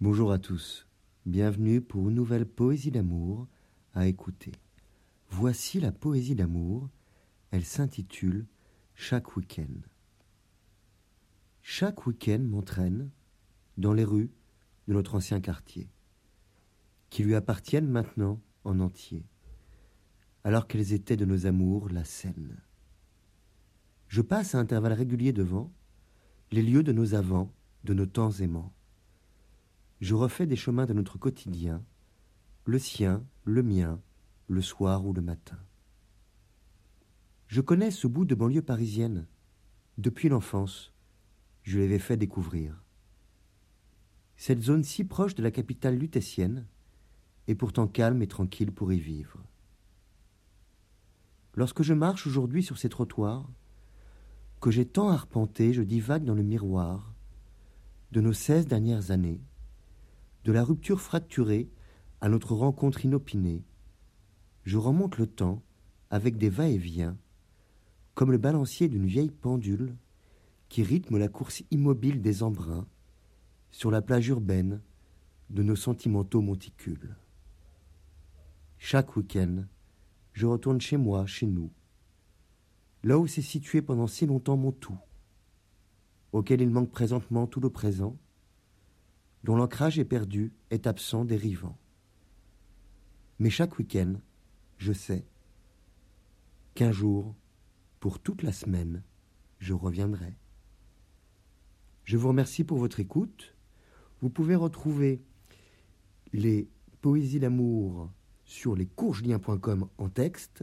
Bonjour à tous, bienvenue pour une nouvelle poésie d'amour à écouter. Voici la poésie d'amour, elle s'intitule Chaque week-end. Chaque week-end m'entraîne dans les rues de notre ancien quartier, qui lui appartiennent maintenant en entier, alors qu'elles étaient de nos amours la scène. Je passe à intervalles réguliers devant les lieux de nos avants, de nos temps aimants je refais des chemins de notre quotidien, le sien, le mien, le soir ou le matin. Je connais ce bout de banlieue parisienne. Depuis l'enfance, je l'avais fait découvrir. Cette zone si proche de la capitale lutétienne est pourtant calme et tranquille pour y vivre. Lorsque je marche aujourd'hui sur ces trottoirs, que j'ai tant arpenté, je divague dans le miroir de nos seize dernières années, de la rupture fracturée à notre rencontre inopinée, je remonte le temps avec des va-et-vient, comme le balancier d'une vieille pendule qui rythme la course immobile des embruns sur la plage urbaine de nos sentimentaux monticules. Chaque week-end, je retourne chez moi, chez nous, là où s'est situé pendant si longtemps mon tout, auquel il manque présentement tout le présent, dont l'ancrage est perdu, est absent, dérivant. Mais chaque week-end, je sais qu'un jour, pour toute la semaine, je reviendrai. Je vous remercie pour votre écoute. Vous pouvez retrouver les poésies d'amour sur lescoursjulien.com en texte,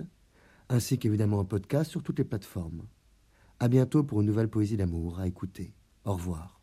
ainsi qu'évidemment un podcast sur toutes les plateformes. À bientôt pour une nouvelle poésie d'amour à écouter. Au revoir.